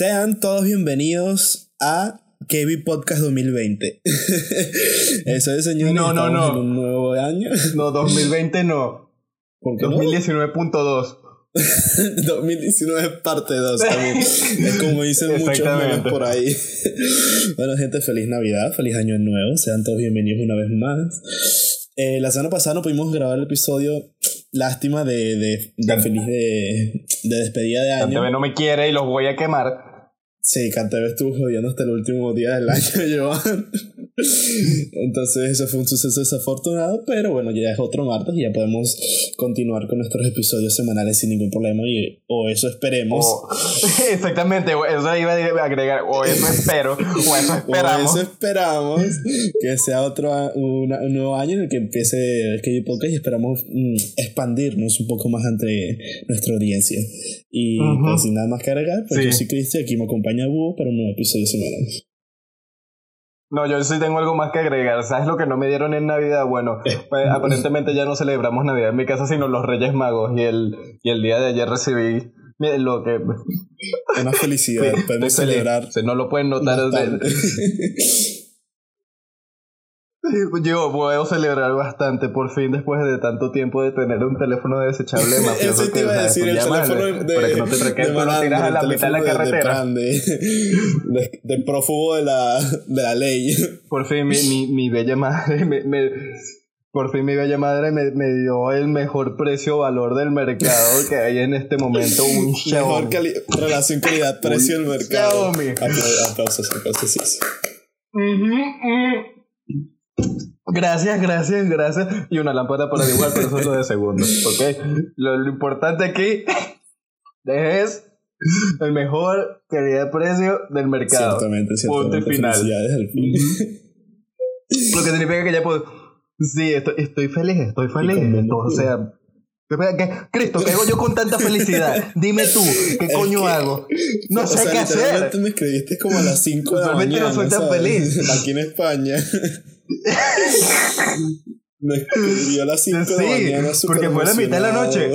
Sean todos bienvenidos a KB Podcast 2020. Eso es, señor. No, no, no. En un nuevo año. No, 2020 no. ¿Por qué no? 2019.2. 2019 parte 2 también. Es como dicen muchos memes por ahí. Bueno, gente, feliz Navidad, feliz Año Nuevo. Sean todos bienvenidos una vez más. Eh, la semana pasada no pudimos grabar el episodio. Lástima de, de, de feliz de, de despedida de año. No me quiere y los voy a quemar. Sí, Cantebe estuvo jodiendo hasta el último día del año, Joan. Entonces, eso fue un suceso desafortunado, pero bueno, ya es otro martes y ya podemos continuar con nuestros episodios semanales sin ningún problema. Y, o eso esperemos. O- exactamente, o eso iba a agregar. O eso espero, o eso O esperamos. eso esperamos que sea otro una- un nuevo año en el que empiece el KB Podcast y esperamos mm, expandirnos un poco más ante nuestra audiencia. Y Ujú. pues, sin nada más que agregar, pues Sí. yo soy Cristian, aquí me acompaña Búho para un nuevo episodio semanal. No, yo sí tengo algo más que agregar. ¿Sabes lo que no me dieron en Navidad? Bueno, pues, aparentemente ya no celebramos Navidad en mi casa, sino los Reyes Magos. Y el, y el día de ayer recibí mira, lo que. Una felicidad, podemos celebrar. No lo pueden notar. Yo puedo celebrar bastante por fin después de tanto tiempo de tener un teléfono desechable mafioso Eso te que, iba a decir, el Llama, teléfono de, para que no te de requieras no tiras a el la mitad de la de- de carretera. de, de, de prófugo de la, de la ley. Por fin mi, mi, mi bella madre me, me- por fin mi bella madre me, me dio el mejor precio valor del mercado que hay en este momento un Mejor cali- relación calidad-precio del mercado. Xiaomi. Apla- Aplausos, aplausos. sí, sí. Ujú, ujú. Gracias, gracias, gracias. Y una lámpara para igual, pero eso es lo de segundo. ¿Ok? Lo, lo importante aquí es el mejor calidad-precio del mercado. Ciertamente, Punto y ciertamente. final. Fin. Lo que significa que ya puedo. Sí, estoy, estoy feliz, estoy feliz. Esto, o sea. Cristo, ¿qué hago yo con tanta felicidad? Dime tú, ¿qué Es coño que- hago? No sé sea, qué hacer. me escribiste como a las 5 de la Usualmente no mañana. soy tan ¿sabes? feliz. Aquí en España. me escribió a las 5 de la Sí, mañana. porque fue la mitad de la noche.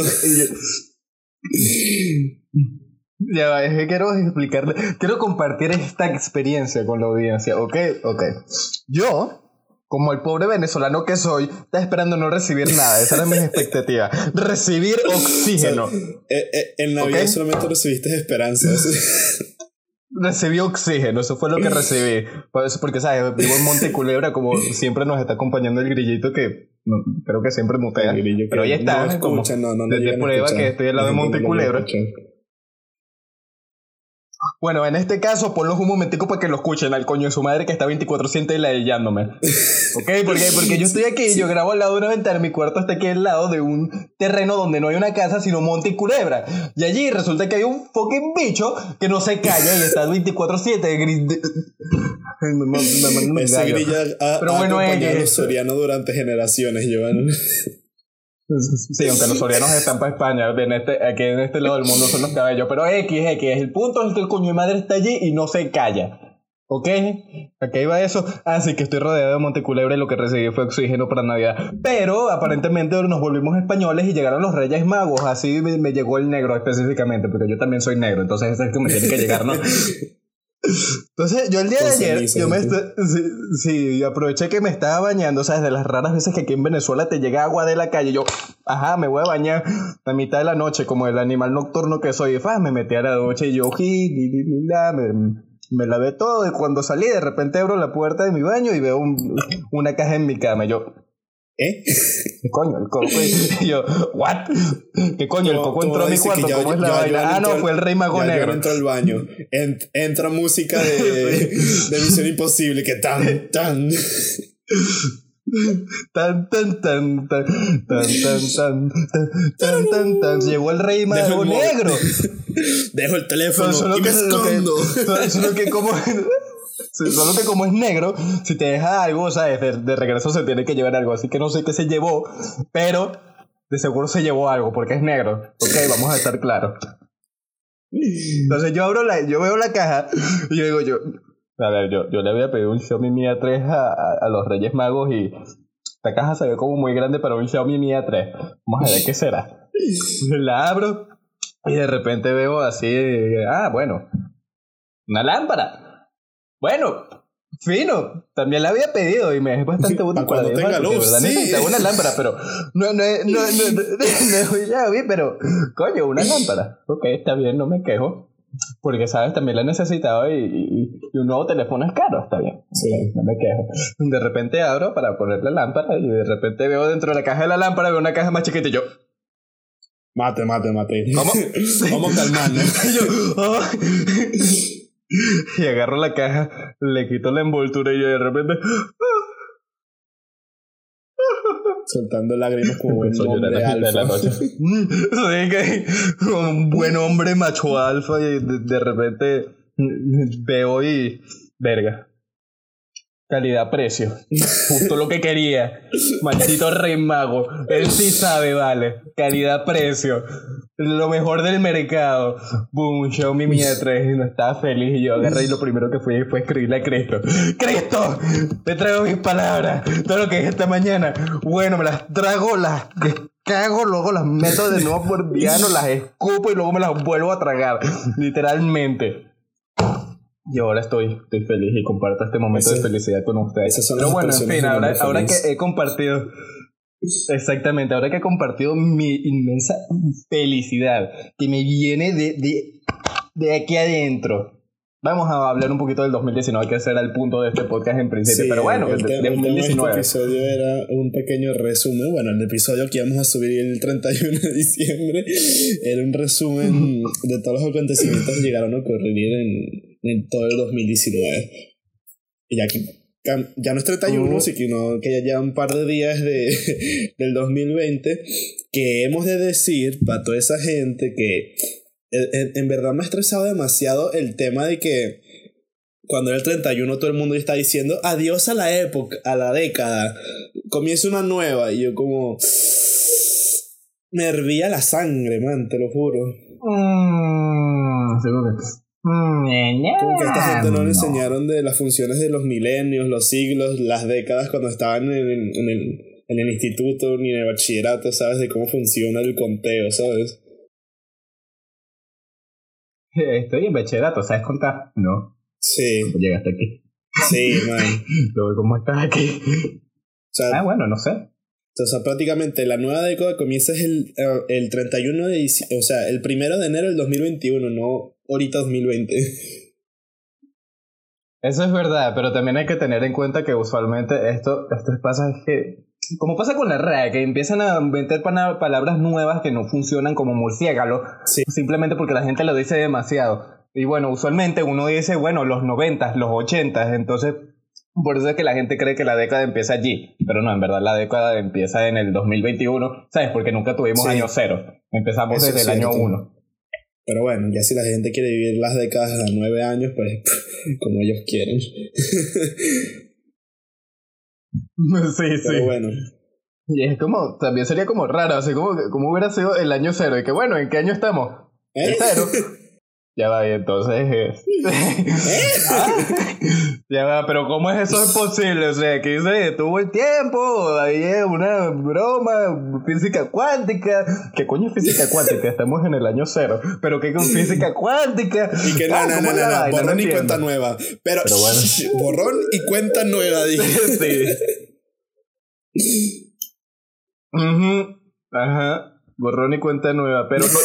Ya va, es que quiero explicarle, quiero compartir esta experiencia con la audiencia, ¿ok? Ok. Yo, como el pobre venezolano que soy, estaba esperando no recibir nada, esa era mi expectativa. Recibir oxígeno. Eh, eh, en Navidad solamente recibiste esperanzas. Recibí oxígeno, eso fue lo que recibí. Por eso- Porque, ¿sabes? Vivo en Monteculebra, como siempre nos está acompañando el grillito que no, creo que siempre mutea. Pero ahí está, No como no, desde prueba escuchar. que estoy al lado de No, no, Bueno, en este caso, ponlos un momentico para que lo escuchen al coño de su madre que está 24-7 ladillándome. ¿Ok? Porque, porque yo estoy aquí, yo grabo al lado de una ventana, mi cuarto está aquí al lado de un terreno donde no hay una casa, sino monte y culebra. Y allí resulta que hay un fucking bicho que no se calla y está 24-7. gri- de- Ay, me- me- me mando un Ese grillo ha, Pero bueno, acompañado eh, a los sorianos durante generaciones, Joan. Sí, aunque los sorianos están para España, en este, aquí en este lado del mundo son los cabellos. Pero X, X, el punto es que el coño de madre está allí y no se calla. ¿Ok? Aquí iba eso. Así que estoy rodeado de Monteculebra y lo que recibí fue oxígeno para Navidad. Pero aparentemente nos volvimos españoles y llegaron los Reyes Magos. Así me, me llegó el negro específicamente, porque yo también soy negro. Entonces es el que me tiene que llegar, ¿no? Entonces, yo el día de ayer, yo me ¿sí? sí, aproveché que me estaba bañando, ¿sabes? De las raras veces que aquí en Venezuela te llega agua de la calle. Yo, ajá, me voy a bañar a mitad de la noche, como el animal nocturno que soy. Fa, me metí a la ducha y yo, me, me lavé todo. Y cuando salí, de repente abro la puerta de mi baño y veo un- una caja en mi cama. Y yo, ¿Eh? ¿qué coño? El coco. Y yo, ¿what? ¿Qué coño? El coco entró a mi cuarto. ¿Cómo es la vaina? Ah, no, fue el rey mago negro. Entró al baño. Ent- entra música de, de Misión Imposible, que tan, tan. Tan, tan, tan, tan, tan, tan, tan, tan, tan. Llegó el rey mago negro. Dejo el teléfono Solo y me escondo. solo que como que como es negro, si te deja algo, ¿sabes? De, regreso se tiene que llevar algo. Así que no sé qué se llevó, pero de seguro se llevó algo porque es negro. Ok, vamos a estar claros. Entonces yo abro la, yo veo la caja y yo digo yo, a ver, yo, yo le había pedido un Xiaomi Mi A3 a, a, los Reyes Magos y esta caja se ve como muy grande para un Xiaomi Mi A3. Vamos a ver qué será. La abro y de repente veo así, ah, bueno, Una lámpara. Bueno, fino. También la había pedido y me es bastante útil Para cuando tenga luz, verdad sí. una lámpara, pero no, no, no, no, no, no, ya vi, pero coño, una lámpara. Ok, está bien, no me quejo. Porque, ¿sabes? También la necesitaba y, y, un nuevo teléfono es caro, está bien. Sí. No me quejo. De repente abro para poner la lámpara y de repente veo dentro de la caja de la lámpara veo una caja más chiquita y yo, Mate, mate, mate. ¿Cómo? Vamos calmando. Y agarro la caja, le quito la envoltura y yo de repente Soltando lágrimas como un hombre la alfa. noche. Sí, que un buen hombre macho alfa y de, de repente veo y verga. Calidad-precio. Justo lo que quería. Maldito rey mago. Él sí sabe, vale. Calidad-precio. Lo mejor del mercado. Boom, Xiaomi Mi A3. Y no estaba feliz. Y yo agarré y lo primero que fui fue escribirle a Cristo. ¡Cristo! Te traigo mis palabras. Todo lo que es esta mañana. Bueno, me las trago, las cago, luego las meto de nuevo por piano, las escupo y luego me las vuelvo a tragar. Literalmente. Y ahora estoy, estoy feliz y comparto este momento Ese- de felicidad con ustedes. esas son Pero las bueno, en fin, ahora, ahora que he compartido. Exactamente, ahora que he compartido mi inmensa felicidad que me viene de, de, de aquí adentro. Vamos a hablar un poquito del 2019, que ese era el punto de este podcast en principio. Sí, pero bueno, el, de, el tema de este 2019. episodio era un pequeño resumen. Bueno, el episodio que íbamos a subir el 31 de diciembre era un resumen de todos los acontecimientos que llegaron a ocurrir en, en todo el 2019. Y ya que ya no es 31, Ujú. sino que ya lleva un par de días de, del 2020, que hemos de decir para toda esa gente que en, en- en verdad me ha estresado demasiado el tema de que cuando era el 31 todo el mundo está diciendo adiós a la época, a la década, comienza una nueva y yo como me hervía la sangre, man, te lo juro. Mm, seguro Mm. Como que a esta gente no le enseñaron de las funciones de los milenios, los siglos, las décadas cuando estaban en, el- en el, en el instituto ni en el bachillerato, ¿sabes? De cómo funciona el conteo, ¿sabes? Estoy en bachillerato, ¿sabes contar? No, Sí, llegaste aquí. sí, man. Luego, ¿cómo estás aquí? O sea, Ah, bueno, no sé. O sea, prácticamente la nueva década comienza el, eh, el 31 de diciembre, o sea, el primero de enero del 2021, no ahorita 2020. Eso es verdad, pero también hay que tener en cuenta que usualmente esto, esto pasa es que, como pasa con la RAE, que empiezan a inventar palabras nuevas que no funcionan como murciélago, Sí. simplemente porque la gente lo dice demasiado. Y bueno, usualmente uno dice, bueno, los 90, los 80, entonces por eso es que la gente cree que la década empieza allí, pero no, en verdad la década empieza en el 2021, ¿sabes? Porque nunca tuvimos Sí. año cero, empezamos Eso desde es el año cierto. 1. Pero bueno, ya si la gente quiere vivir las décadas a nueve años, pues como ellos quieren. sí, sí. Pero bueno, Y es como, también sería como raro, así como, como hubiera sido el año cero. Y que bueno, ¿en qué año estamos? ¿eh? El cero. ya va, y entonces. eh, ya va, pero ¿cómo es eso es posible? O sea, que se detuvo el tiempo, ahí es una broma, física cuántica. ¿Qué coño es física cuántica? Estamos en el año cero. ¿Pero qué con física cuántica? Y que no, Ah, no, ¿cómo no, no, no, vaina? borrón y cuenta nueva. Pero, Pero bueno. borrón y cuenta nueva, dije. sí. Ujú, Ajá. Borrón y cuenta nueva, pero no.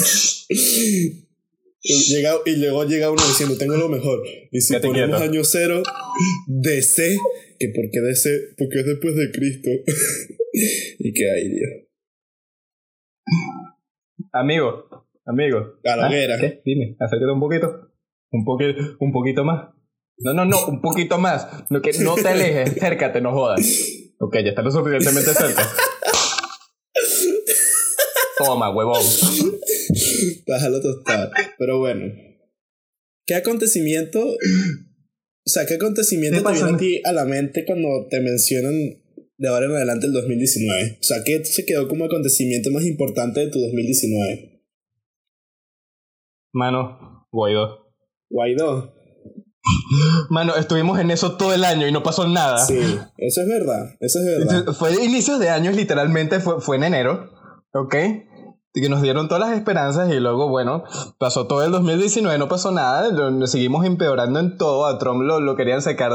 Y, llega- y luego llega uno diciendo, tengo lo mejor. Y si ponemos quieto. año cero, DC, que porque DC, porque es después de Cristo. y que ay, Dios. Amigo, amigo. A la Ah. Dime, acércate un poquito. Un, poqui- un poquito más. No, no, no, un poquito más. No, que no te alejes, acércate, no jodas. Ok, ya está lo suficientemente cerca. Toma, huevón. Déjalo tostar. Pero bueno. ¿Qué acontecimiento? O sea, ¿qué acontecimiento ¿Qué te viene a ti a la mente cuando te mencionan de ahora en adelante el 2019? O sea, ¿qué se quedó como acontecimiento más importante de tu 2019? Mano, Guaidó. Guaidó. Mano, estuvimos en eso todo el año y no pasó nada. Sí, eso es verdad. Eso es verdad. Fue de inicios de años, literalmente, fue, fue en enero, ¿ok? Que nos dieron todas las esperanzas y luego, bueno, pasó todo el 2019, no pasó nada, lo, seguimos empeorando en todo, a Trump lo, lo querían sacar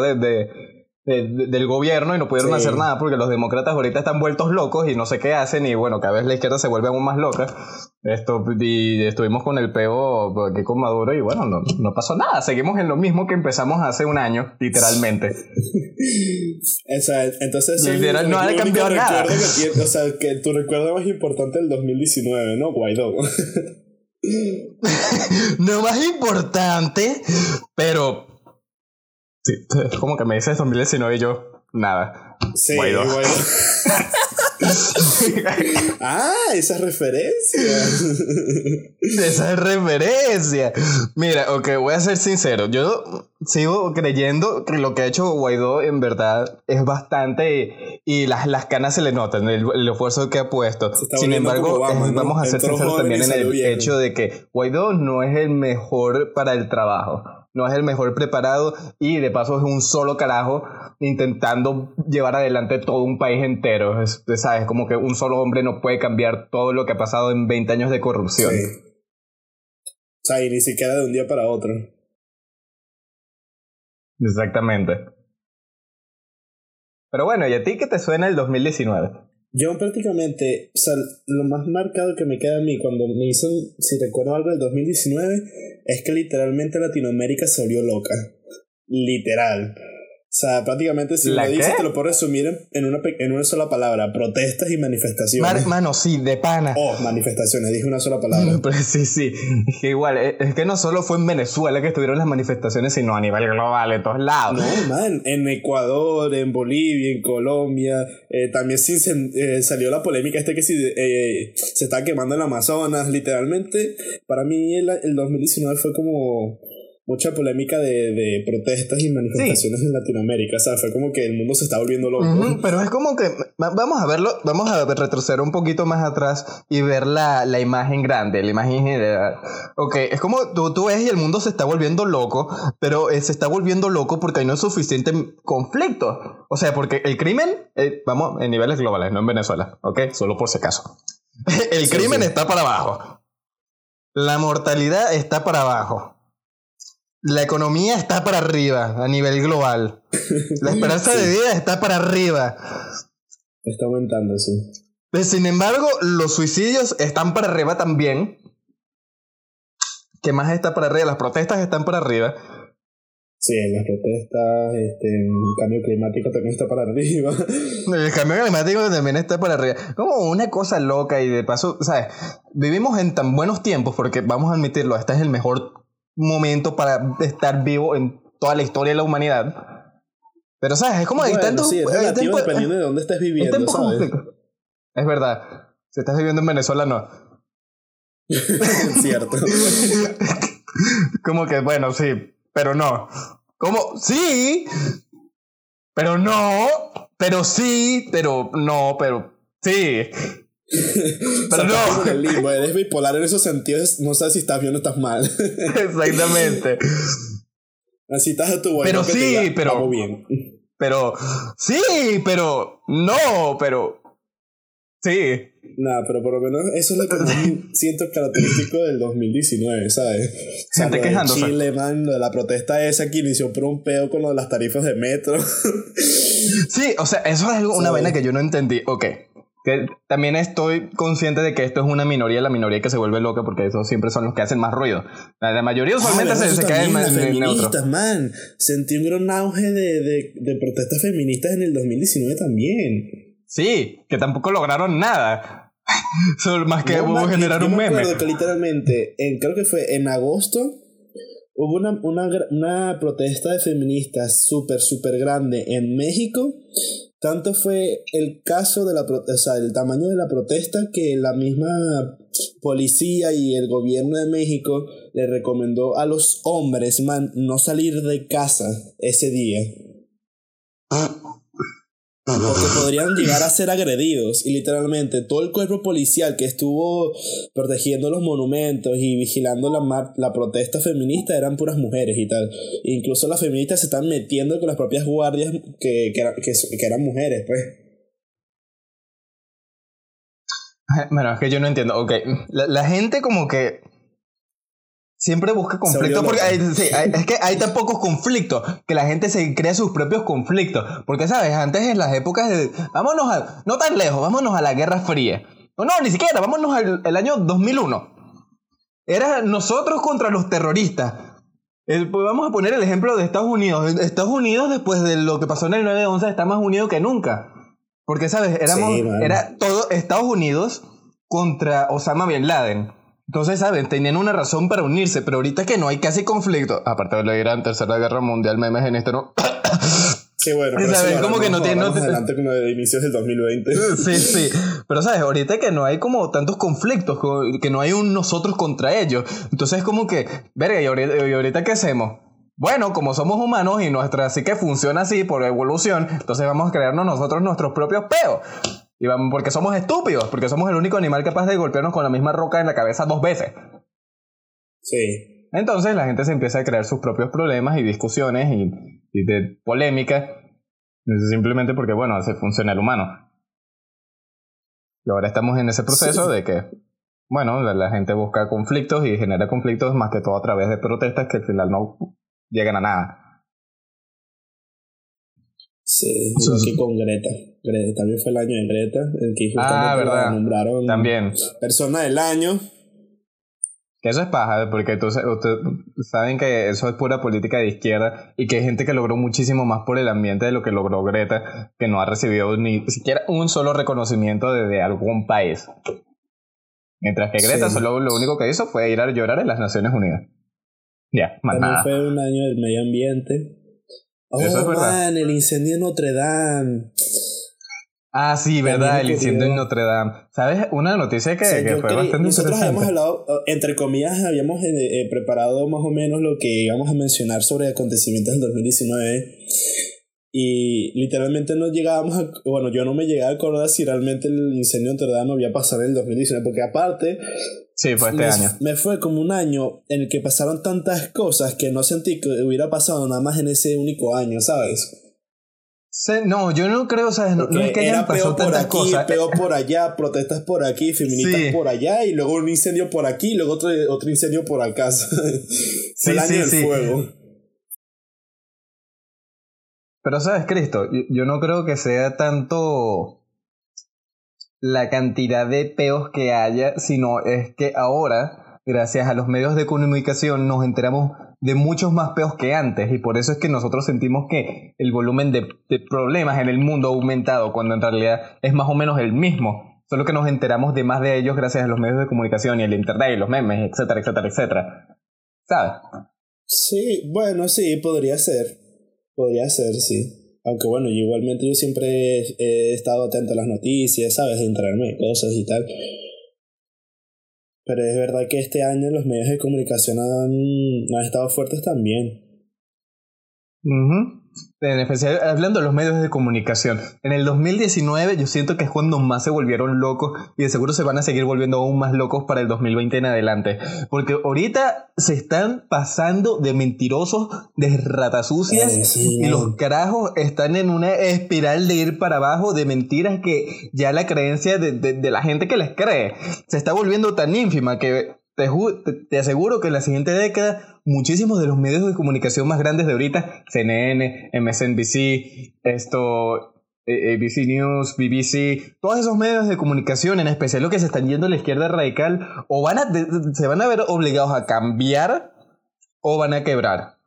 del gobierno y no pudieron hacer nada porque los demócratas ahorita están vueltos locos y no sé qué hacen y bueno, cada vez la izquierda se vuelve aún más loca. Esto, y estuvimos con el peo aquí con Maduro y bueno, no, no pasó nada, seguimos en lo mismo que empezamos hace un año, literalmente. entonces Literal, no ha cambiado nada. Que o sea, que tu recuerdo más importante del 2019, ¿no? Guaidó. no más importante, pero Sí, es como que me dices 2019 y yo, nada. Sí, Guaidó. ah, esa referencia. esa referencia. Mira, ok, voy a ser sincero. Yo sigo creyendo que lo que ha hecho Guaidó en verdad es bastante y las, las canas se le notan, el, esfuerzo que ha puesto. Sin embargo, vamos a ser sinceros también en el hecho de que Guaidó no es el mejor para el trabajo no es el mejor preparado y de paso es un solo carajo intentando llevar adelante todo un país entero. Es, ¿Sabes? Como que un solo hombre no puede cambiar todo lo que ha pasado en 20 años de corrupción. O sea, y ni siquiera de un día para otro. Exactamente. Pero bueno, ¿y a ti qué te suena el 2019? Yo prácticamente, o sea, lo más marcado que me queda a mí cuando me hizo, si recuerdo algo del 2019, es que literalmente Latinoamérica se volvió loca. Literal. O sea, prácticamente si lo dices te lo puedo resumir en una, en una sola palabra, protestas y manifestaciones. mano, sí, de pana. Oh, manifestaciones, dije una sola palabra. Pero sí, sí, es que igual, es que no solo fue en Venezuela que estuvieron las manifestaciones, sino a nivel global, en todos lados. No, man, en Ecuador, en Bolivia, en Colombia, eh, también sí eh, salió la polémica este que si eh, se está quemando el Amazonas, literalmente, para mí el, el 2019 fue como mucha polémica de, de protestas y manifestaciones en Latinoamérica. O sea, fue como que el mundo se está volviendo loco. pero es como que, vamos a verlo, vamos a retroceder un poquito más atrás y ver la, la imagen grande, la imagen general. Ok, es como tú, tú ves y el mundo se está volviendo loco, pero eh, se está volviendo loco porque hay no suficiente conflicto. O sea, porque el crimen, eh, vamos, en niveles globales, no en Venezuela, ok, solo por si acaso. el crimen está para abajo. La mortalidad está para abajo la economía está para arriba a nivel global. La esperanza de vida está para arriba. Está aumentando, sí. Sin embargo, los suicidios están para arriba también. ¿Qué más está para arriba? Las protestas están para arriba. Sí, las protestas, este, el cambio climático también está para arriba. El cambio climático también está para arriba. Como una cosa loca y de paso, ¿sabes? Vivimos en tan buenos tiempos porque, vamos a admitirlo, este es el mejor momento para estar vivo en toda la historia de la humanidad. Pero, ¿sabes? Es como bueno, hay sí, es relativo dependiendo de dónde estés viviendo, ¿sabes? Es verdad. Si estás viviendo en Venezuela, no. Cierto. como que, bueno, sí, pero no. Como, sí, pero no, pero sí, pero no, pero sí. Pero no. el limbo, eres bipolar en esos sentidos, no sabes si estás bien o estás mal. Exactamente. Así estás a tu Pero sí, pero. bien. Pero. Sí, pero. No, pero. Sí. Nada, pero por lo menos eso es lo que siento característico del 2019, ¿sabes? O Gente quejándose. Chile, man, de la protesta esa que inició por un pedo con lo de las tarifas de metro. sí, o sea, eso es algo, una vaina que yo no entendí. Ok, que también estoy consciente de que esto es una minoría, la minoría que se vuelve loca porque esos siempre son los que hacen más ruido. La, mayoría usualmente ah, se, se cae en, el neutro. man. Sentí un gran auge de, de, de, protestas feministas en el 2019 también. Sí, que tampoco lograron nada. Solo más que hubo generar un meme. Me que literalmente, en, creo que fue en agosto, hubo una, una, una protesta de feministas súper, súper grande en México tanto fue el caso de la o sea, el tamaño de la protesta que la misma policía y el gobierno de México le recomendó a los hombres man, no salir de casa ese día. Porque podrían llegar a ser agredidos y literalmente todo el cuerpo policial que estuvo protegiendo los monumentos y vigilando la, la protesta feminista eran puras mujeres y tal. incluso las feministas se están metiendo con las propias guardias que, que, que, eran mujeres, pues. Bueno, es que yo no entiendo. Ok, la, la gente como que siempre busca conflictos porque hay, sí, es que hay tan pocos conflictos que la gente se crea sus propios conflictos. Porque, ¿sabes? Antes en las épocas de... Vámonos a... No tan lejos, vámonos a la Guerra Fría. No, no, ni siquiera, vámonos al el año 2001. Era nosotros contra los terroristas. pues vamos a poner el ejemplo de Estados Unidos. Estados Unidos, después de lo que pasó en el 9-11, está más unido que nunca. Porque, ¿sabes? Éramos, era todo Estados Unidos contra Osama Bin Laden. Entonces, ¿saben? Tenían una razón para unirse, pero ahorita que no hay casi conflicto, aparte de la Gran Tercera Guerra Mundial, memes en esto, ¿no? Sí, bueno, pero ¿sabes? como que no tiene... No adelante como de inicios del 2020. Sí, sí. Pero, ¿sabes? Ahorita que no hay como tantos conflictos, que no hay un nosotros contra ellos. Entonces, como que, verga, ¿y ahorita, ¿y ahorita qué hacemos? Bueno, como somos humanos y nuestra sí que funciona así por evolución, entonces vamos a crearnos nosotros nuestros propios peos. Y vamos, porque somos estúpidos, porque somos el único animal capaz de golpearnos con la misma roca en la cabeza dos veces. Sí. Entonces la gente se empieza a crear sus propios problemas y discusiones y, y de polémica, simplemente porque, bueno, así funciona el humano. Y ahora estamos en ese proceso de que, bueno, la, gente busca conflictos y genera conflictos más que todo a través de protestas que al final no llegan a nada. Sí, aquí con Greta. Greta. También fue el año de Greta, el que ah, verdad. nombraron También. persona del año. Que eso es paja, porque ustedes saben que eso es pura política de izquierda y que hay gente que logró muchísimo más por el ambiente de lo que logró Greta, que no ha recibido ni siquiera un solo reconocimiento desde algún país. Mientras que Greta solo lo único que hizo fue ir a llorar en las Naciones Unidas. Ya, más También fue un año del medio ambiente. Oh, man, el incendio en Notre Dame. Ah, sí, verdad, el incendio en Notre Dame. ¿Sabes? Una noticia que, que fue bastante Nosotros habíamos hablado, entre comillas, habíamos eh, eh, preparado más o menos lo que íbamos a mencionar sobre acontecimientos en 2019. Y literalmente no llegábamos a. Bueno, yo no me llegaba a acordar si realmente el incendio en Notre Dame había pasado en el 2019, porque aparte Sí, fue este me, año. Me fue como un año en el que pasaron tantas cosas que no sentí que hubiera pasado nada más en ese único año, ¿sabes? no, yo no creo, ¿sabes? No, es que hayan pasado por aquí, cosas. Peo por allá, protestas por aquí, feministas por allá, y luego un incendio por aquí, y luego otro, otro incendio por acá. fue el año del fuego. Pero, ¿sabes, Cristo? yo no creo que sea tanto la cantidad de peos que haya, sino es que ahora, gracias a los medios de comunicación, nos enteramos de muchos más peos que antes y por eso es que nosotros sentimos que el volumen de, problemas en el mundo ha aumentado cuando en realidad es más o menos el mismo. Solo que nos enteramos de más de ellos gracias a los medios de comunicación y el internet y los memes, etcétera, etcétera, etcétera. ¿Sabes? Sí, bueno, sí, podría ser. Podría ser, sí. Aunque bueno, igualmente yo siempre he, estado atento a las noticias, ¿sabes? De enterarme cosas y tal. Pero es verdad que este año los medios de comunicación han, han estado fuertes también. mhm en especial hablando de los medios de comunicación. En el 2019 yo siento que es cuando más se volvieron locos y de seguro se van a seguir volviendo aún más locos para el 2020 en adelante. Porque ahorita se están pasando de mentirosos, de ratas sucias y los carajos están en una espiral de ir para abajo de mentiras que ya la creencia de, de la gente que les cree se está volviendo tan ínfima que te, te, aseguro que en la siguiente década muchísimos de los medios de comunicación más grandes de ahorita, CNN, MSNBC, esto, ABC News, BBC, todos esos medios de comunicación, en especial los que se están yendo a la izquierda radical, o van a, se van a ver obligados a cambiar o van a quebrar.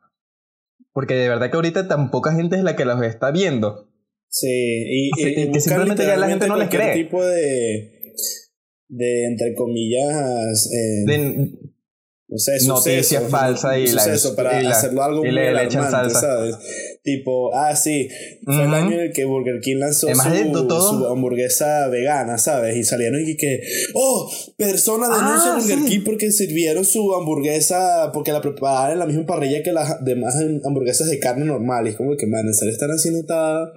Porque de verdad que ahorita tan poca gente es la que los está viendo. Sí, y, que simplemente ya la gente no les cree. tipo de de entre comillas eh, de, no sé, noticias falsas y, suceso, para hacerlo algo muy alarmante, ¿sabes? Tipo, ah, sí, fue el año en el que Burger King lanzó su, hamburguesa vegana, ¿sabes? Y salieron y que, oh, persona denuncia ah, Burger King porque sirvieron su hamburguesa, porque la prepararon en la misma parrilla que las demás hamburguesas de carne normal. Y es como que, man, en serio están haciendo tal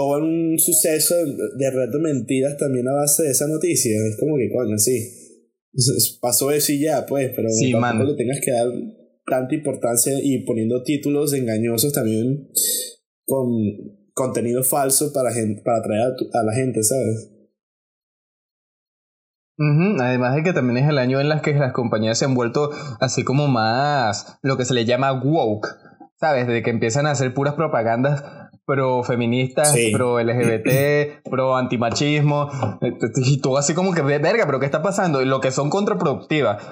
todo un suceso de red de mentiras también a base de esa noticia. Es como que, coño, sí. Pasó eso y ya, pues, pero sí, tampoco le tengas que dar tanta importancia y poniendo títulos engañosos también con contenido falso para, gente, para atraer a, a la gente, ¿sabes? Además de que también es el año en las que las compañías se han vuelto así como más lo que se le llama woke, ¿sabes? De que empiezan a hacer puras propagandas pro feministas, pro LGBT, pro antimachismo, y todo así como que, verga, pero ¿qué está pasando? Y lo que son contraproductivas.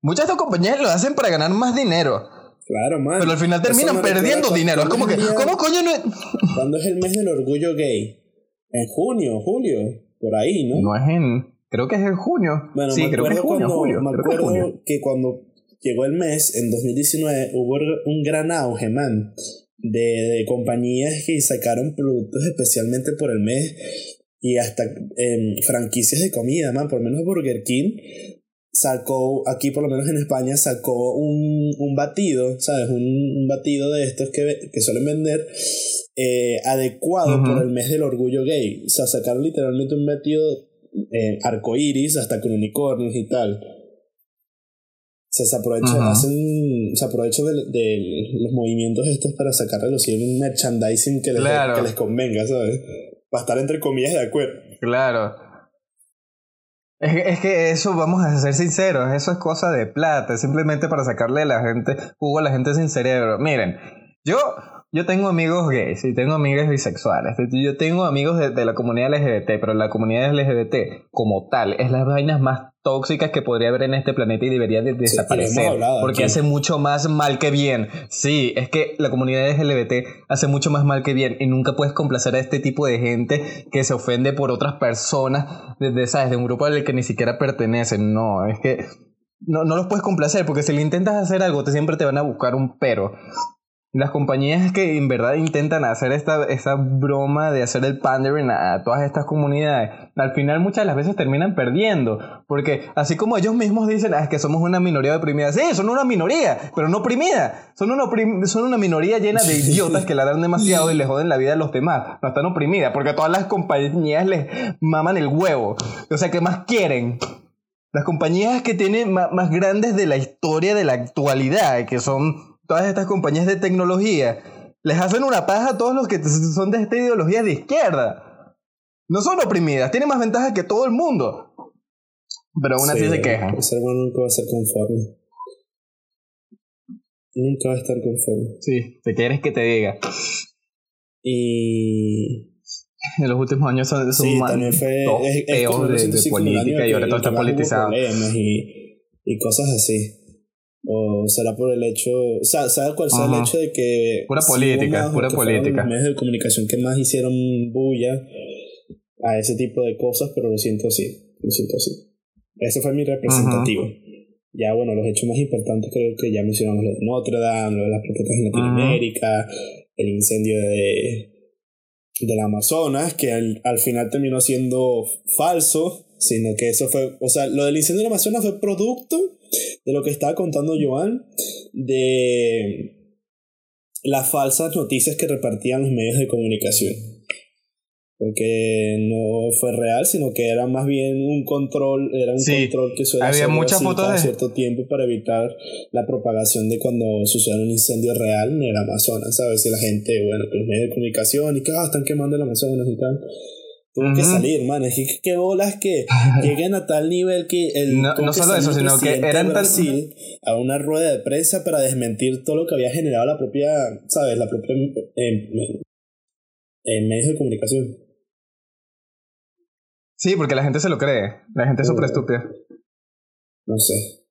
Muchas de estas compañías lo hacen para ganar más dinero. Claro, man. Pero al final terminan perdiendo dinero. Es como que, ¿cómo coño no es? ¿Cuándo es el mes del orgullo gay? En junio, julio, por ahí, ¿no? No es en. Creo que es en junio. Bueno, sí, creo que es junio, julio. Me acuerdo que, cuando llegó el mes, en 2019, hubo un gran auge, man, de, compañías que sacaron productos especialmente por el mes y hasta em, franquicias de comida, man. Por lo menos Burger King sacó, aquí por lo menos en España, sacó un, un batido, ¿sabes? Un, un, batido de estos que, que suelen vender eh, adecuado por el mes del orgullo gay. O sea, sacaron literalmente un batido eh, arcoíris hasta con unicornios y tal. O sea, se aprovechan, hacen, se aprovechan de, los movimientos estos para sacar a los un merchandising que les, que les convenga, ¿sabes? Para estar entre comillas de acuerdo. Claro. Es, es que eso, vamos a ser sinceros, eso es cosa de plata, simplemente para sacarle a la gente jugo a la gente sin cerebro. Miren, yo yo tengo amigos gays y tengo amigas bisexuales. Yo tengo amigos de, la comunidad LGBT, pero la comunidad LGBT como tal es las vainas más tóxicas que podría haber en este planeta y debería de desaparecer. porque hace mucho más mal que bien. Sí, es que la comunidad LGBT hace mucho más mal que bien y nunca puedes complacer a este tipo de gente que se ofende por otras personas de, ¿sabes? de un grupo al que ni siquiera pertenecen. No, es que no, no los puedes complacer porque si le intentas hacer algo, te, siempre te van a buscar un pero las compañías que en verdad intentan hacer esta, esta broma de hacer el pandering a, todas estas comunidades, al final muchas de las veces terminan perdiendo. Porque así como ellos mismos dicen, ah, es que somos una minoría oprimida. Sí, son una minoría, pero no oprimida. Son una, son una minoría llena de idiotas que la dan demasiado y le joden la vida a los demás. No están oprimidas, porque todas las compañías les maman el huevo. O sea, ¿qué más quieren? Las compañías que tienen más grandes de la historia de la actualidad, que son todas estas compañías de tecnología les hacen una paja a todos los que son de esta ideología de izquierda. No son oprimidas, tienen más ventajas que todo el mundo. Pero aún así se quejan. El ser humano nunca va a ser conforme. Nunca va a estar conforme. Sí, te quieres que te diga. Y. En los últimos años son, son sí, también fue, es, de, política y ahora todo está politizado. Y, y cosas así. O será por el hecho, o sea, ¿sabes cuál sea el hecho de que... Pura política, pura política. Los medios de comunicación que más hicieron bulla a ese tipo de cosas, pero lo siento así, lo siento así. Ese fue mi representativo. Ya, bueno, los hechos más importantes creo que ya mencionamos lo de Notre Dame, lo de las protestas en Latinoamérica, el incendio de, del Amazonas, que al, al final terminó siendo falso, sino que eso fue, o sea, lo del incendio del Amazonas fue producto de lo que estaba contando Joan, de las falsas noticias que repartían los medios de comunicación. Porque no fue real, sino que era más bien un control, era un control que suele había muchas fotos de... cierto tiempo para evitar la propagación de cuando sucede un incendio real en el Amazonas, ¿sabes? Si la gente, bueno, que los medios de comunicación y que ah, están quemando el Amazonas y tal. Tuvo que salir, man. Es que qué bolas que lleguen a tal nivel que el. No, no solo eso, sino que eran Brasil a una rueda de prensa para desmentir todo lo que había generado la propia, ¿sabes? La propia. Eh, en medios de comunicación. Sí, porque la gente se lo cree. La gente es súper estúpida. No sé.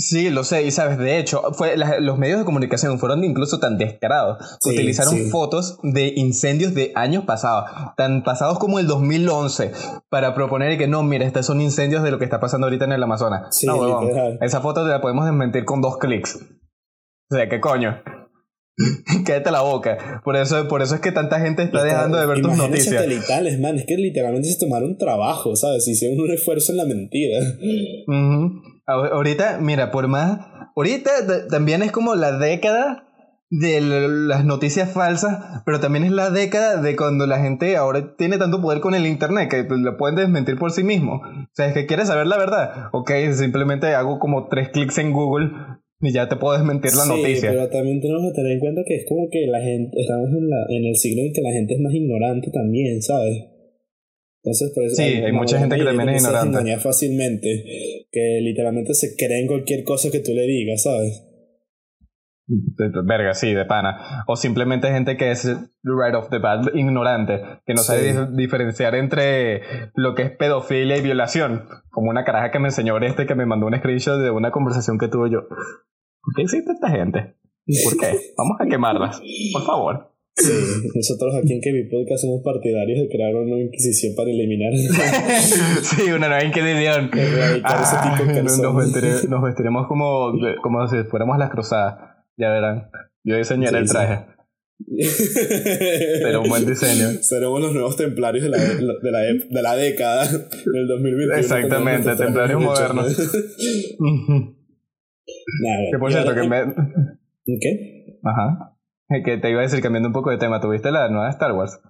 Sí, lo sé, y sabes, de hecho, fue, los medios de comunicación fueron incluso tan descarados. utilizaron fotos de incendios de años pasados, tan pasados como el 2011, para proponer que no, mira, estos son incendios de lo que está pasando ahorita en el Amazonas. Sí, no, esa foto te la podemos desmentir con dos clics. O sea, ¿qué coño? Cállate la boca. Por eso, por eso es que tanta gente está dejando de ver tus noticias. satelitales, man. Es que literalmente se tomaron trabajo, ¿sabes? Hicieron un esfuerzo en la mentira. Ahorita, mira, por más. Ahorita también es como la década de las noticias falsas, pero también es la década de cuando la gente ahora tiene tanto poder con el internet que lo pueden desmentir por sí mismo. O sea, es que quieres saber la verdad. Ok, simplemente hago como tres clics en Google y ya te puedo desmentir la sí, noticia. Pero también tenemos que tener en cuenta que es como que la gente, estamos en, la, en el siglo en que la gente es más ignorante también, ¿sabes? Entonces, por eso Sí, hay mucha gente que también es ignorante. fácilmente, que literalmente se creen cualquier cosa que tú le digas, ¿sabes? Verga, sí, de pana. O simplemente gente que es right off the bat ignorante, que no sabe Sí. diferenciar entre lo que es pedofilia y violación. Como una caraja que me enseñó este que me mandó un screenshot de una conversación que tuve yo. ¿Por qué existe esta gente? ¿Por qué? Vamos a quemarlas, por favor. Sí, nosotros aquí en Kevin Podcast somos partidarios de crear una inquisición para eliminar. sí, una nueva inquisición. Ah, nos, vestiré- nos vestiremos como, como si fuéramos las cruzadas. Ya verán. Yo diseñaré Sí, el sí. traje. Pero un buen diseño. Seremos los nuevos templarios de la, de la, de la década del 2021. Exactamente, templarios modernos. Nah, que por cierto, que me... ¿Qué? Ajá. Que te iba a decir, cambiando un poco de tema, ¿tuviste la nueva Star Wars?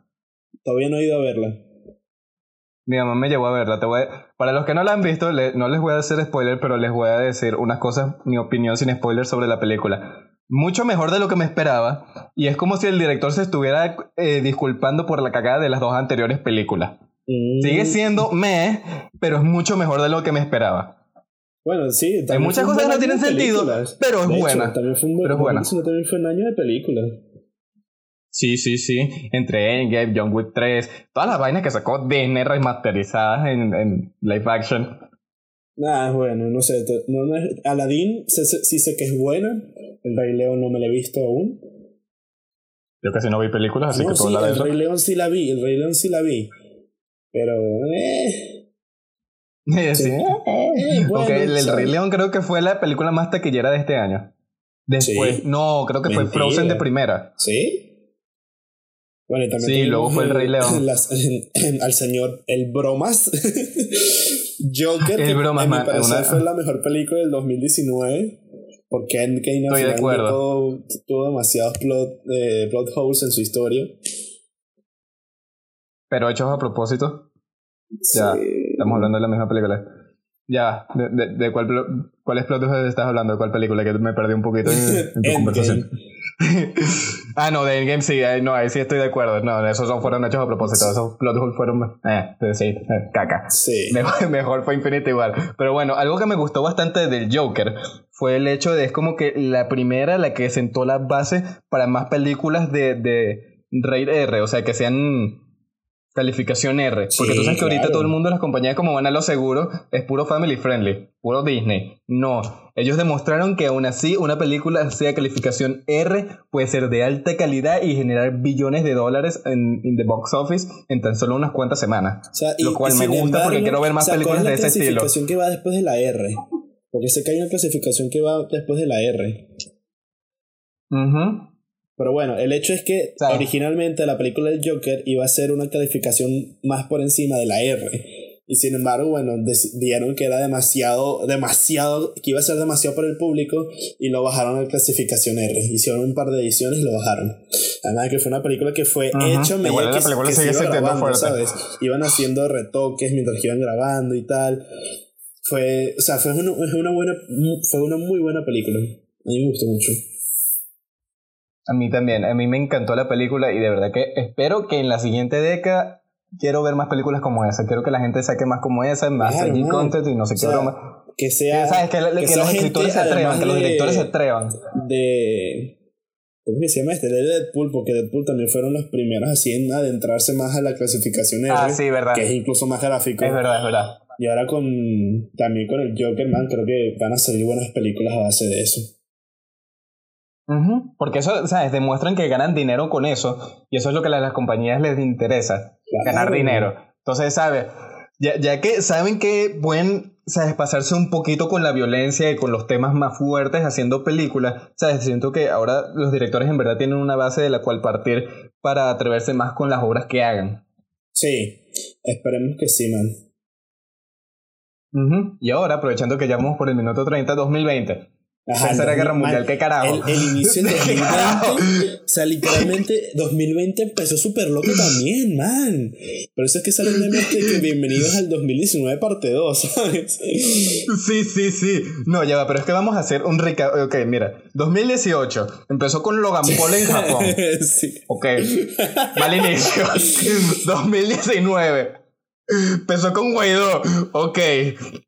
Todavía no he ido a verla. Mi mamá me llevó a verla. Te voy a- Para los que no la han visto, le- no les voy a hacer spoiler, pero les voy a decir unas cosas, mi opinión sin spoiler sobre la película. Mucho mejor de lo que me esperaba, y es como si el director se estuviera eh, disculpando por la cagada de las dos anteriores películas. Mm, Sigue siendo meh, pero es mucho mejor de lo que me esperaba. Bueno, sí. también muchas cosas que no tienen sentido, pero es De hecho, buena. También fue un buen, Pero es buena. también fue un año de películas. Sí, sí, sí. Entre Endgame, John Wick 3, todas las vainas que sacó Disney remasterizadas en, en live action. Nah, bueno, no sé. No, no es- Aladdin sí sé que es buena. El Rey León no me la he visto aún. Yo casi no vi películas, así no, que puedo sí, hablar de el eso. Rey León sí la vi. El Rey León sí la vi. Pero, eh. Sí. eh, bueno, el. Rey León creo que fue la película más taquillera de este año. Después, Sí. no, creo que fue. Frozen de primera. ¿Sí? Bueno, y también Sí, luego fue el Rey León. las- al señor El Bromas. Joker, El que Bromas, mi parecer una- fue la mejor película del 2019. Porque Endgame Estoy de acuerdo. Tuvo, tuvo demasiados plot, eh, plot holes en su historia. Pero hechos a propósito. Ya, Sí. Estamos hablando de la misma película. Ya, ¿de, de, de cuál, plot twists estás hablando? ¿De cuál película? Que me perdí un poquito en, en tu conversación. ah, no, de Endgame sí, no, ahí sí estoy de acuerdo. No, esos fueron hechos a propósito. Esos plot holes fueron. Eh, sí, eh, caca. Sí. Mejor, mejor fue Infinity igual. Pero bueno, algo que me gustó bastante del Joker fue el hecho de es como que la primera, la que sentó la base para más películas de, de Rated R, o sea, que sean calificación R. Porque Sí, tú sabes que ahorita claro. todo el mundo, las compañías como van a lo seguro, es puro family friendly, puro Disney. No, ellos demostraron que aún así una película sea calificación R puede ser de alta calidad y generar billones de dólares en in the box office en tan solo unas cuantas semanas. O sea, y- Lo cual me gusta porque quiero ver más o sea, ¿cuál películas la de ese estilo. clasificación que va después de la R? Porque sé que hay una clasificación que va después de la R. Ujú. Pero bueno, el hecho es que sea- originalmente la película del Joker iba a ser una calificación más por encima de la R. Y sin embargo, bueno, decidieron que era demasiado, demasiado, que iba a ser demasiado para el público y lo bajaron a clasificación R. Hicieron un par de ediciones y lo bajaron. Además de que fue una película que fue Ujú. hecha la que, película que se iba grabando, fuerte. ¿sabes? Iban haciendo retoques mientras que iban grabando y tal. Fue, o sea, fue una, fue una buena, fue una muy buena película. A mí me gustó mucho. A mí también, a mí me encantó la película y de verdad que espero que en la siguiente década quiero ver más películas como esa. Quiero que la gente saque más como esa, más Claro, man. content y no sé O qué sea, broma. Que sea. ¿Sabes? Que, que sea los escritores se atrevan, que los de- directores se atrevan. de ¿cómo que se llama este? De Deadpool, porque Deadpool también fueron los primeros así en adentrarse más a la clasificación R, Ah, sí, verdad. que es incluso más gráfico. Es verdad, es verdad. Y ahora con también con el Joker, man, creo que van a salir buenas películas a base de eso. Porque eso, ¿sabes? Demuestran que ganan dinero con eso y eso es lo que a las compañías les interesa, ganar dinero. Entonces, ¿sabes? Ya, ya que saben que pueden, ¿sabes? Pasarse un poquito con la violencia y con los temas más fuertes haciendo películas, ¿sabes? Siento que ahora los directores en verdad tienen una base de la cual partir para atreverse más con las obras que hagan. Sí, esperemos que sí, man. Ujú. Y ahora, aprovechando que ya vamos por el minuto 30, 2020. Ajá, Tercera Guerra 2000, Mundial, ¿qué carajo? El, el inicio del ¿Qué carajo? 2020, o sea, literalmente 2020 empezó súper loco también, man. Por eso es que salen memes de que bienvenidos al 2019 parte 2, ¿sabes? Sí, sí, sí. No, ya va, pero es que vamos a hacer un recap. Ok, mira. 2018 empezó con Logan Paul en Japón. sí. Ok. Mal inicio. 2019. Empezó con Guaidó. Ok,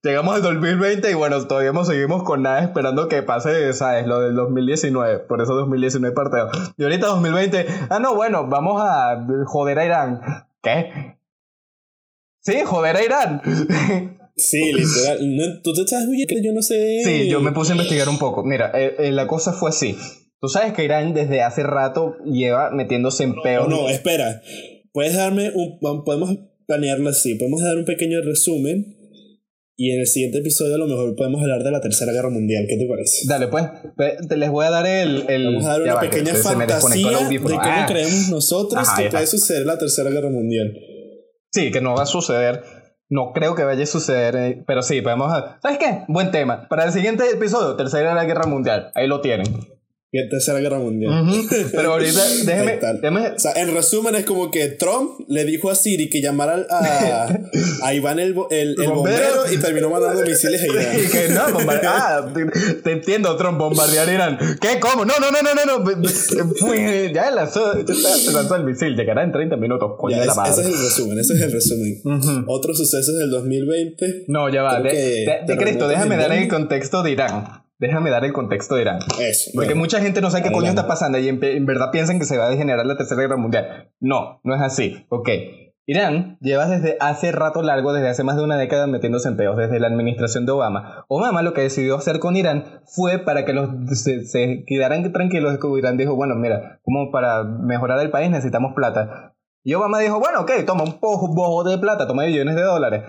llegamos al 2020 y bueno, todavía seguimos con nada esperando que pase, ¿sabes? Lo del 2019. Por eso 2019 parteo. Y ahorita 2020, ah, no, bueno, vamos a joder a Irán. ¿Qué? Sí, joder a Irán. Sí, literal. Tú te estás que yo no sé. Sí, yo me puse a investigar un poco. Mira, eh, eh, la cosa fue así. Tú sabes que Irán desde hace rato lleva metiéndose en peor. No, no, espera. Puedes darme un. Podemos planearlo así. Podemos dar un pequeño resumen. Y en el siguiente episodio a lo mejor podemos hablar de la Tercera Guerra Mundial. ¿Qué te parece? Dale, pues. Te les voy a dar el... el Vamos a dar una pequeña fantasía de cómo ah. creemos nosotros que puede suceder la Tercera Guerra Mundial. Sí, que no va a suceder. No creo que vaya a suceder, eh, pero sí, podemos... ¿Sabes qué? Buen tema. Para el siguiente episodio, Tercera Guerra Mundial. Ahí lo tienen. Y Tercera Guerra Mundial. Pero ahorita, déjeme, déjeme, O sea, en resumen, es como que Trump le dijo a Siri que llamara a, a Iván el, el, el bombero y terminó mandando misiles a Irán. que no, Ah, te, entiendo, Trump, bombardear Irán. ¿Qué? ¿Cómo? No, no, no, no, no. no. ya lanzó, ya lanzó el misil, llegará en 30 minutos. Ya, es, ese es el resumen, ese es el resumen. Otros sucesos del 2020. No, ya va. De, de, de Cristo, déjame dar el contexto de Irán. Déjame dar el contexto de Irán. Eso. Porque mucha gente no sabe qué coño está pasando y en, verdad piensan que se va a degenerar la Tercera Guerra Mundial. No, no es así. Ok. Irán lleva desde hace rato largo, desde hace más de una década metiéndose en peos, desde la administración de Obama. Obama lo que decidió hacer con Irán fue para que los se, quedaran tranquilos. Irán dijo, bueno, mira, como para mejorar el país necesitamos plata. Y Obama dijo, bueno, ok, toma un poco de plata, toma millones de dólares.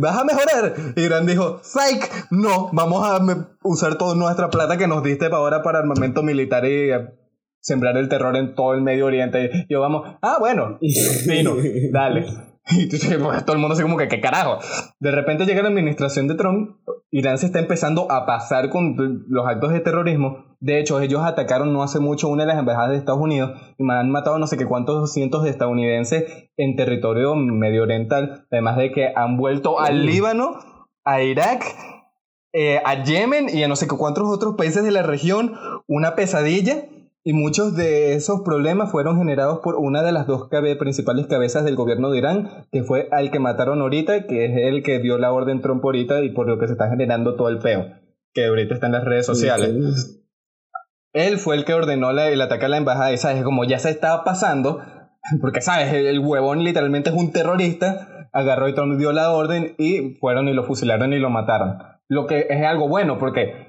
¿Vas a mejorar? Y Irán dijo, fake, no, vamos a usar toda nuestra plata que nos diste para ahora para armamento militar y eh, sembrar el terror en todo el Medio Oriente. Y Obama, ah, bueno, vino, dale. Y todo el mundo así como que, ¿qué carajo? De repente llega la administración de Trump, Irán se está empezando a pasar con los actos de terrorismo. De hecho, ellos atacaron no hace mucho una de las embajadas de Estados Unidos y han matado no sé qué cuántos cientos de estadounidenses en territorio medio oriental. Además de que han vuelto al Líbano, a Irak, eh, a Yemen y a no sé qué cuántos otros países de la región. Una pesadilla y muchos de esos problemas fueron generados por una de las dos principales cabezas del gobierno de Irán, que fue al que mataron ahorita, que es el que dio la orden Trump ahorita y por lo que se está generando todo el peo, que ahorita está en las redes sociales. Él fue el que ordenó el ataque a la embajada y sabes, como ya se estaba pasando, porque sabes, el huevón literalmente es un terrorista, agarró y Trump dio la orden y fueron y lo fusilaron y lo mataron. Lo que es algo bueno porque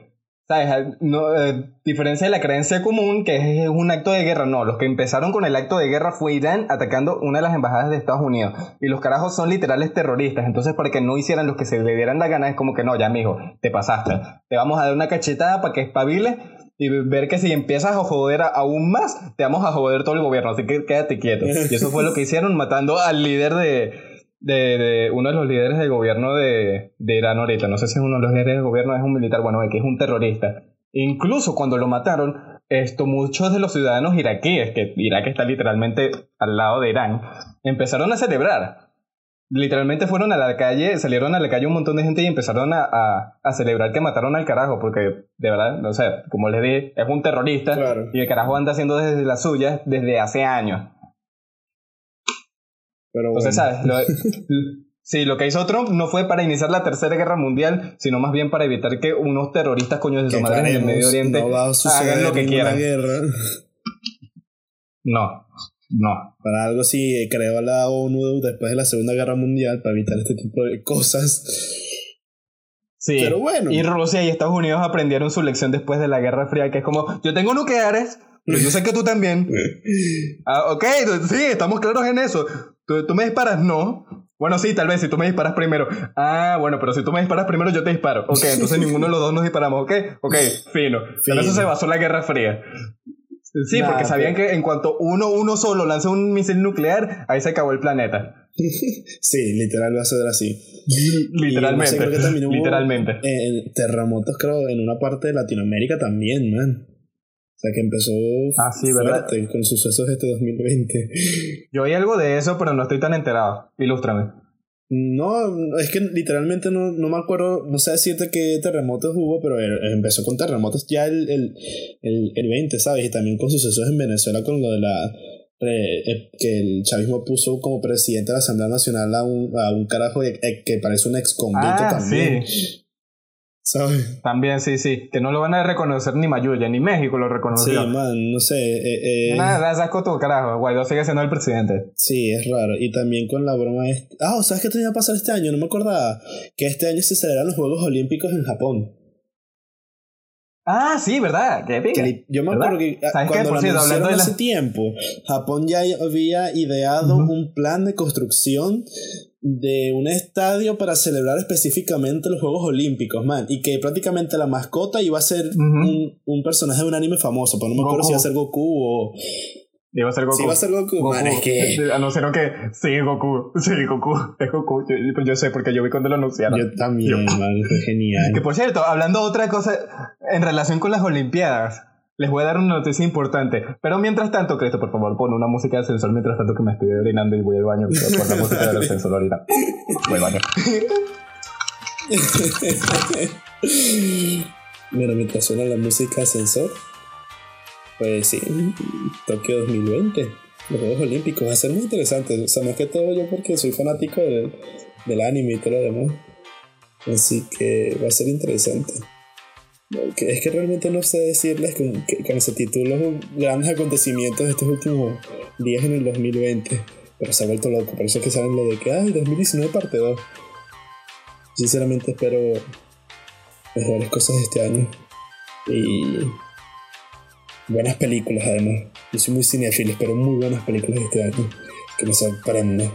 ¿Sabes? No, eh, diferencia de la creencia común, que es un acto de guerra, no. Los que empezaron con el acto de guerra fue Irán atacando una de las embajadas de Estados Unidos. Y los carajos son literales terroristas. Entonces, para que no hicieran los que se le dieran la gana, es como que no, ya, mijo, te pasaste. Te vamos a dar una cachetada para que espabile y ver que si empiezas a joder aún más, te vamos a joder todo el gobierno. Así que quédate quieto. Y eso fue lo que hicieron, matando al líder de, de, uno de los líderes del gobierno de, de, Irán ahorita. No sé si es uno de los líderes del gobierno, es un militar, bueno, que es un terrorista. Incluso cuando lo mataron, esto, muchos de los ciudadanos iraquíes, que Irak está literalmente al lado de Irán, empezaron a celebrar. Literalmente fueron a la calle, salieron a la calle un montón de gente y empezaron a, a, celebrar que mataron al carajo, porque de verdad, no sé, como les dije, es un terrorista y el carajo anda haciendo desde las suyas desde hace años. Pero Entonces, ¿sabes? Lo, sí, lo que hizo Trump no fue para iniciar la tercera guerra mundial, sino más bien para evitar que unos terroristas coños de su madre en el Medio Oriente hagan lo que quieran. Guerra. No, no. Para algo sí creó la ONU después de la Segunda Guerra Mundial para evitar este tipo de cosas. Sí. Pero bueno. Y Rusia y Estados Unidos aprendieron su lección después de la Guerra Fría, que es como, yo tengo nucleares, pero yo sé que tú también. ah, ok, sí, estamos claros en eso. ¿Tú, ¿Tú, me disparas? No. Bueno, sí, tal vez si tú me disparas primero. Ah, bueno, pero si tú me disparas primero, yo te disparo. Ok, entonces ninguno de los dos nos disparamos. Ok, ok, fino. En eso se basó la Guerra Fría. Sí, porque sabían que en cuanto uno, uno solo lanza un misil nuclear, ahí se acabó el planeta. sí, literal va a ser así. literalmente. literalmente. En terremotos, creo, en una parte de Latinoamérica también, man. O sea que empezó ah, sí, fuerte con sucesos este 2020. Yo oí algo de eso, pero no estoy tan enterado. Ilústrame. No, es que literalmente no, no me acuerdo, no sé decirte qué terremotos hubo, pero empezó con terremotos ya el, el, el, el 20, ¿sabes? Y también con sucesos en Venezuela con lo de la eh, que el chavismo puso como presidente de la Asamblea Nacional a un, a un carajo de- eh, que parece un ex convicto Ah, también. sí. ¿Sabes? También, sí, sí. Que no lo van a reconocer ni Mayuya, ni México lo Sí, reconoció. man, no sé. eh, eh, Nada, saco tu carajo. Guaidó sigue siendo el presidente. Sí, es raro. Y también con la broma esta. Ah, ¿sabes qué tenía que pasar este año? No me acordaba. Que este año se celebran los Juegos Olímpicos en Japón. Ah, sí, ¿verdad? Qué Que pica. li- yo me acuerdo que ah, cuando Por lo cierto, anunciaron hablando de hace la- tiempo, Japón ya había ideado un plan de construcción de un estadio para celebrar específicamente los Juegos Olímpicos, man. Y que prácticamente la mascota iba a ser un, un personaje de un anime famoso, pero no me acuerdo Goku. si iba a ser Goku o... Iba a ser Goku. Si iba a ser Goku, Goku. man, es que... Anunciaron que sí, Goku. Sí, Goku. Es Goku. Yo, yo sé porque yo vi cuando lo anunciaron. Yo también, Yo- man, fue genial. Que por cierto, hablando de otra cosa en relación con las Olimpiadas, les voy a dar una noticia importante. Pero mientras tanto, Cristo, por favor, pon una música de ascensor mientras tanto que me estoy orinando y voy al baño. Pon la música del ascensor ahorita. Voy al baño. Bueno, mientras suena la música ascensor, pues sí, Tokio 2020, los Juegos Olímpicos, va a ser muy interesante. O sea, más que todo yo porque soy fanático del, del anime y todo lo demás. Así que va a ser interesante. Es que realmente no sé decirles con, con ese título grandes acontecimientos de estos últimos días en el 2020. Pero se ha vuelto loco, por eso es que saben lo de que, ay, 2019 parte 2. Sinceramente espero mejores cosas este año. Y buenas películas además. Yo soy muy cineafilo, espero muy buenas películas de este año. Que me sorprendan.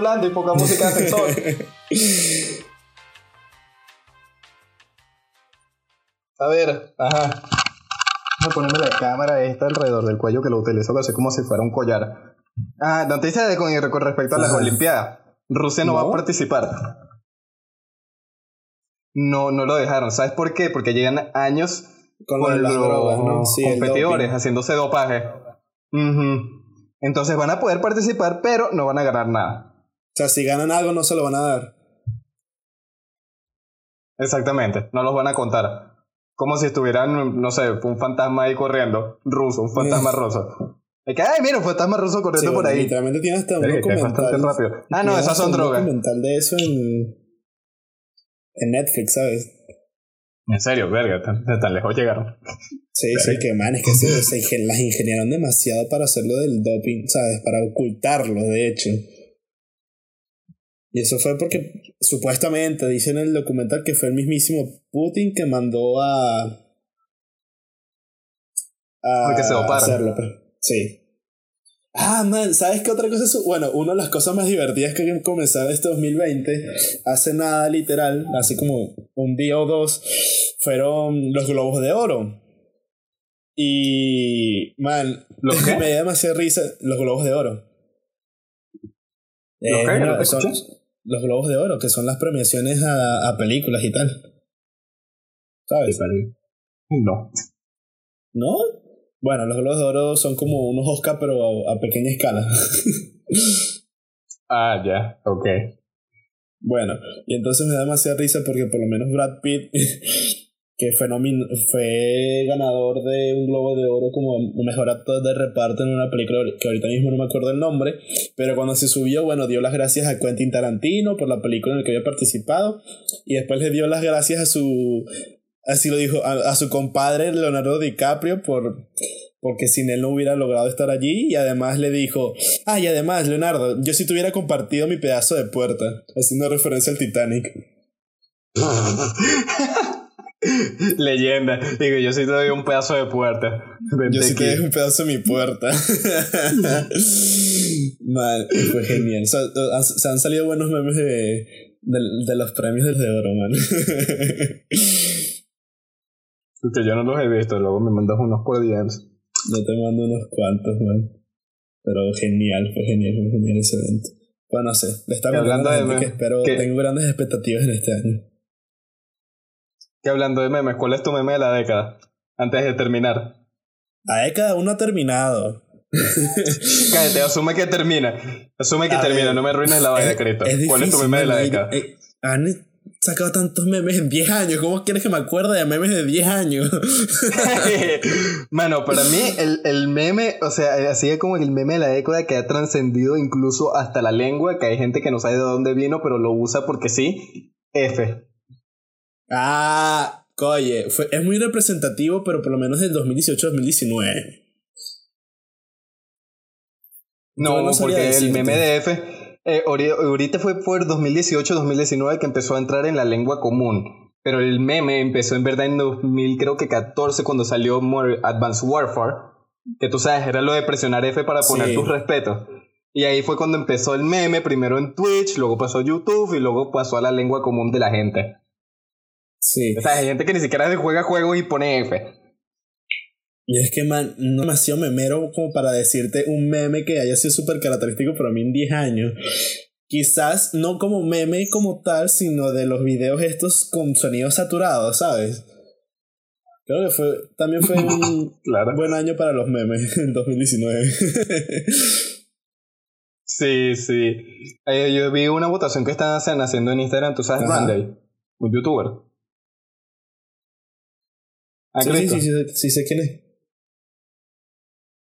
Hablando y poca música de ascensor. A ver, ajá. Voy a ponerme la cámara esta alrededor del cuello que lo utilizo casi como si fuera un collar. Ah, noticia de con, con respecto a las. Olimpiadas. Rusia no, va a participar. No, no lo dejaron. ¿Sabes por qué? Porque llegan años Con los drogas, ¿no? Sí, competidores haciéndose dopaje. Ujú. Entonces van a poder participar, pero no van a ganar nada. O sea, si ganan algo no se lo van a dar. Exactamente, no los van a contar. Como si estuvieran, no sé, un fantasma ahí corriendo, ruso, un fantasma ruso. Es que, ay, mira, un fantasma ruso Sí, corriendo por ahí. Literalmente tiene hasta un bastante documental. rápido. Ah, no, esas son un drogas. documental de eso en, en Netflix, ¿sabes? En serio, verga, tan, tan lejos llegaron. Sí, sí, que man, es que se, las ingeniaron demasiado para hacerlo del doping, ¿sabes? Para ocultarlo, de hecho. Y eso fue porque supuestamente dice en el documental que fue el mismísimo Putin que mandó a. a que se hacerlo, pues. Sí. Ah, man, ¿sabes qué otra cosa? es? Bueno, una de las cosas más divertidas que comenzaba este 2020, hace nada literal, así como un día o dos, fueron los globos de oro. Y, man, ¿Los me dio demasiada risa los globos de oro. ¿Los Eh, qué? no. Los globos de oro, que son las premiaciones a, a películas y tal. ¿Sabes? No. ¿No? Bueno, los globos de oro son como unos Oscar, pero a, a pequeña escala. Ah, ya, ok. Bueno, y entonces me da demasiada risa porque por lo menos Brad Pitt, que fue, fue ganador de un Globo de Oro como mejor actor de reparto en una película que ahorita mismo no me acuerdo el nombre, pero cuando se subió, bueno, dio las gracias a Quentin Tarantino por la película en la que había participado y después le dio las gracias a su, así lo dijo, a, a su compadre Leonardo DiCaprio por... Porque sin él no hubiera logrado estar allí y además le dijo, ah, y además, Leonardo, yo si te hubiera compartido mi pedazo de puerta, haciendo referencia al Titanic. Leyenda. Digo, yo sí te doy un pedazo de puerta. Vente Yo sí te aquí. dejo un pedazo de mi puerta. man, fue genial. O sea, han- se han salido buenos memes de, de, de los premios de oro, man. Que yo no los he visto, luego me mandas unos por DMs. Yo te mando unos cuantos, man. Pero genial, fue genial, fue genial ese evento. Bueno, no sé, le está Y hablando de que espero, tengo grandes expectativas en este año. Que hablando de memes, ¿cuál es tu meme de la década? Antes de terminar. La década aún no ha terminado. Cállate, asume que termina. Asume que termina, no me arruines la vaina, Cristo. ¿Cuál es tu meme de la década? Eh, han sacado tantos memes en 10 años. ¿Cómo quieres que me acuerde de memes de 10 años? Mano, para mí el, el meme, o sea, así es como el meme de la década que ha trascendido incluso hasta la lengua, que hay gente que no sabe de dónde vino, pero lo usa porque sí. F. Ah, oye, es muy representativo, pero por lo menos del 2018-2019. No, porque el meme de F, eh, ahorita fue por 2018-2019 que empezó a entrar en la lengua común. Pero el meme empezó en verdad en 2000, creo que 14, cuando salió More Advanced Warfare. Que tú sabes, era lo de presionar F para poner tus respetos. Y ahí fue cuando empezó el meme, primero en Twitch, luego pasó a YouTube y luego pasó a la lengua común de la gente. Sí. O sea, hay gente que ni siquiera juega juegos y pone F. Y es que, man, no demasiado memero como para decirte un meme que haya sido súper característico para mí en 10 años. Quizás no como meme como tal, sino de los videos estos con sonidos saturados, ¿sabes? Creo que fue, también fue un buen año para los memes en 2019. sí, sí. Eh, yo vi una votación que están haciendo en Instagram, tú sabes, Randy, un youtuber. Ah, sí, sí, sí, sí, sé quién es.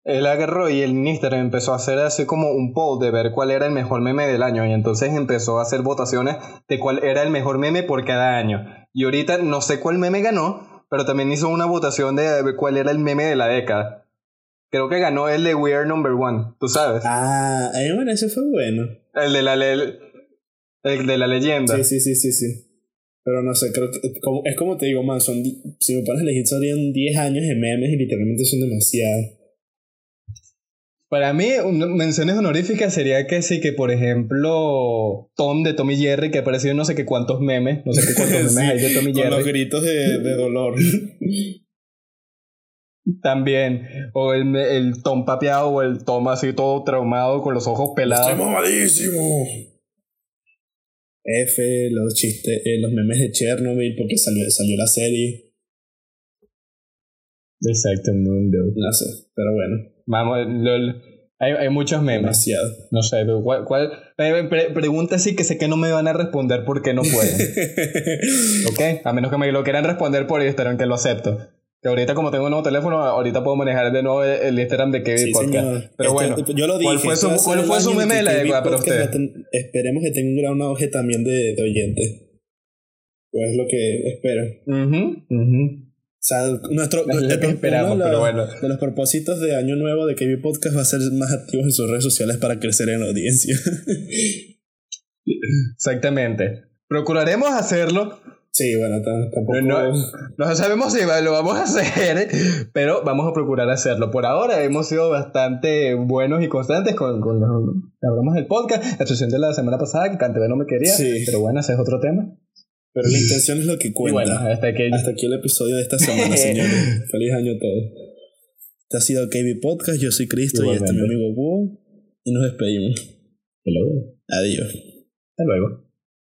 Él agarró y el Instagram empezó a hacer así como un poll de ver cuál era el mejor meme del año y entonces empezó a hacer votaciones de cuál era el mejor meme por cada año. Y ahorita no sé cuál meme ganó, pero también hizo una votación de cuál era el meme de la década. Creo que ganó el de We Are Number One, tú sabes. Ah, bueno, ese fue bueno. El de la, el de la leyenda. Sí, sí, sí, sí, sí. Pero no sé, creo que es como te digo, man, son, si me pones a elegir, serían 10 años de memes y literalmente son demasiados. Para mí, menciones honoríficas sería que sí, que por ejemplo, Tom de Tommy Jerry, que ha aparecido no sé qué cuántos memes, no sé qué cuántos memes hay de Tommy Jerry. Con los gritos de, de dolor. También. O el, el Tom papeado o el Tom así todo traumado con los ojos pelados. ¡Estoy mamadísimo! F, los chistes, eh, los memes de Chernobyl porque salió, salió la serie. Exacto, mundo. No sé, pero bueno. Vamos, hay, hay, muchos memes. Demasiado. No sé, ¿cuál? cuál pregunta así que sé que no me van a responder porque no pueden. ¿Ok? A menos que me lo quieran responder por Instagram, que lo acepto. Que ahorita como tengo un nuevo teléfono, ahorita puedo manejar de nuevo el Instagram de Kevin Podcast. Pero bueno, yo lo dije, ¿cuál fue su, ¿cuál fue su meme de la época para usted? esperemos que tenga un gran auge también de, de oyentes. Pues es lo que espero. Uh -huh, o sea, nuestro, esperamos, pero bueno. de los propósitos de Año Nuevo de KB Podcast va a ser más activos en sus redes sociales para crecer en audiencia. Exactamente. Procuraremos hacerlo. Sí, bueno, tampoco. No, no, sabemos si lo vamos a hacer, pero vamos a procurar hacerlo. Por ahora hemos sido bastante buenos y constantes con, con los, hablamos del podcast. La sesión de la semana pasada, que Cantebe no me quería, sí. pero bueno, ese es otro tema. Pero la intención es lo que cuenta. bueno, hasta aquí... hasta aquí el episodio de esta semana, señores. Feliz año a todos. Este ha sido KB Podcast. Yo soy Cristo y este es mi amigo Búho. Y nos despedimos. Hello. Adiós. Hasta luego.